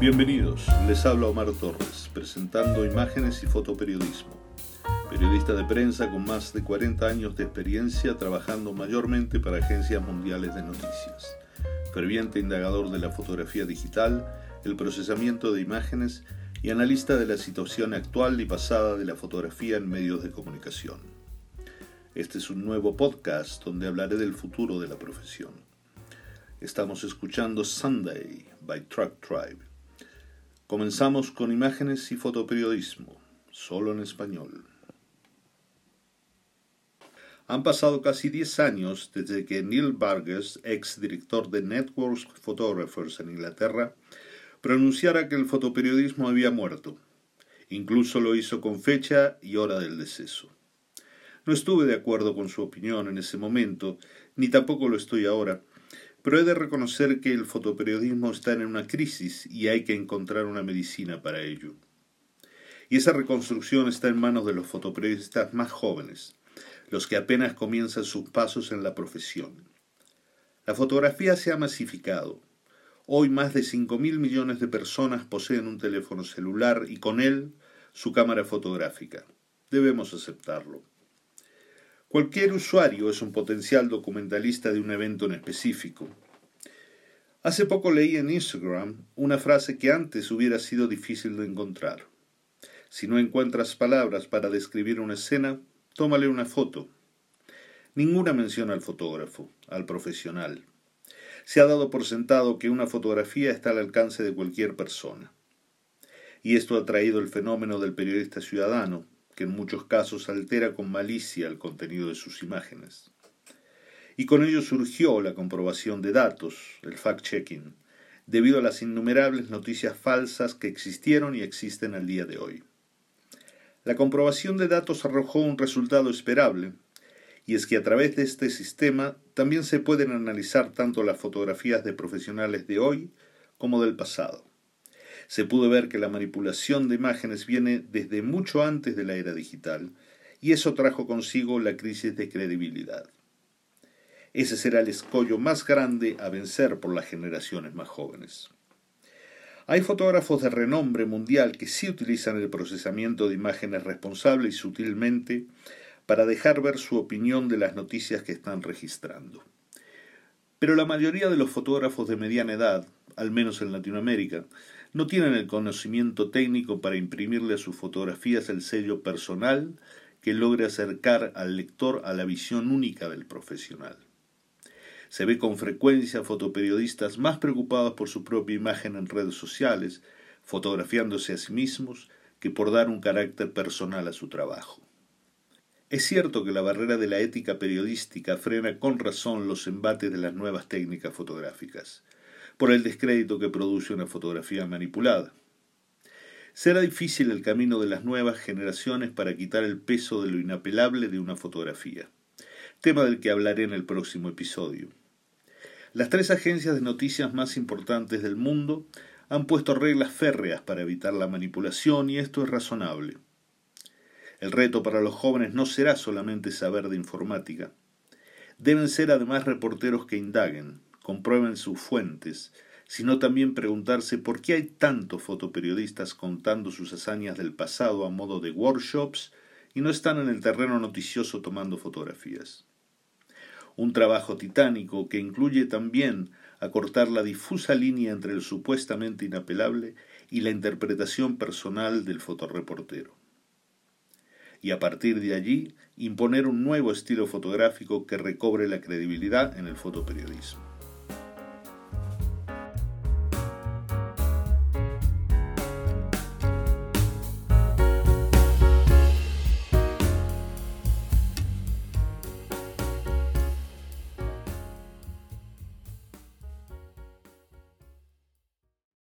Bienvenidos, les habla Omar Torres, presentando imágenes y fotoperiodismo. Periodista de prensa con más de 40 años de experiencia trabajando mayormente para agencias mundiales de noticias. Ferviente indagador de la fotografía digital, el procesamiento de imágenes y analista de la situación actual y pasada de la fotografía en medios de comunicación. Este es un nuevo podcast donde hablaré del futuro de la profesión. Estamos escuchando Sunday by Truck Tribe. Comenzamos con imágenes y fotoperiodismo, solo en español. Han pasado casi 10 años desde que Neil Burgess, ex director de Networks Photographers en Inglaterra, pronunciara que el fotoperiodismo había muerto. Incluso lo hizo con fecha y hora del deceso. No estuve de acuerdo con su opinión en ese momento, ni tampoco lo estoy ahora, pero he de reconocer que el fotoperiodismo está en una crisis y hay que encontrar una medicina para ello. Y esa reconstrucción está en manos de los fotoperiodistas más jóvenes, los que apenas comienzan sus pasos en la profesión. La fotografía se ha masificado. Hoy más de 5.000 millones de personas poseen un teléfono celular y con él su cámara fotográfica. Debemos aceptarlo. Cualquier usuario es un potencial documentalista de un evento en específico. Hace poco leí en Instagram una frase que antes hubiera sido difícil de encontrar. Si no encuentras palabras para describir una escena, tómale una foto. Ninguna menciona al fotógrafo, al profesional. Se ha dado por sentado que una fotografía está al alcance de cualquier persona. Y esto ha traído el fenómeno del periodista ciudadano, que en muchos casos altera con malicia el contenido de sus imágenes. Y con ello surgió la comprobación de datos, el fact-checking, debido a las innumerables noticias falsas que existieron y existen al día de hoy. La comprobación de datos arrojó un resultado esperable, y es que a través de este sistema también se pueden analizar tanto las fotografías de profesionales de hoy como del pasado se pudo ver que la manipulación de imágenes viene desde mucho antes de la era digital, y eso trajo consigo la crisis de credibilidad. Ese será el escollo más grande a vencer por las generaciones más jóvenes. Hay fotógrafos de renombre mundial que sí utilizan el procesamiento de imágenes responsable y sutilmente para dejar ver su opinión de las noticias que están registrando. Pero la mayoría de los fotógrafos de mediana edad, al menos en Latinoamérica, no tienen el conocimiento técnico para imprimirle a sus fotografías el sello personal que logre acercar al lector a la visión única del profesional. Se ve con frecuencia fotoperiodistas más preocupados por su propia imagen en redes sociales, fotografiándose a sí mismos, que por dar un carácter personal a su trabajo. Es cierto que la barrera de la ética periodística frena con razón los embates de las nuevas técnicas fotográficas por el descrédito que produce una fotografía manipulada. Será difícil el camino de las nuevas generaciones para quitar el peso de lo inapelable de una fotografía, tema del que hablaré en el próximo episodio. Las tres agencias de noticias más importantes del mundo han puesto reglas férreas para evitar la manipulación y esto es razonable. El reto para los jóvenes no será solamente saber de informática. Deben ser además reporteros que indaguen, comprueben sus fuentes, sino también preguntarse por qué hay tantos fotoperiodistas contando sus hazañas del pasado a modo de workshops y no están en el terreno noticioso tomando fotografías. Un trabajo titánico que incluye también acortar la difusa línea entre el supuestamente inapelable y la interpretación personal del fotoreportero. Y a partir de allí imponer un nuevo estilo fotográfico que recobre la credibilidad en el fotoperiodismo.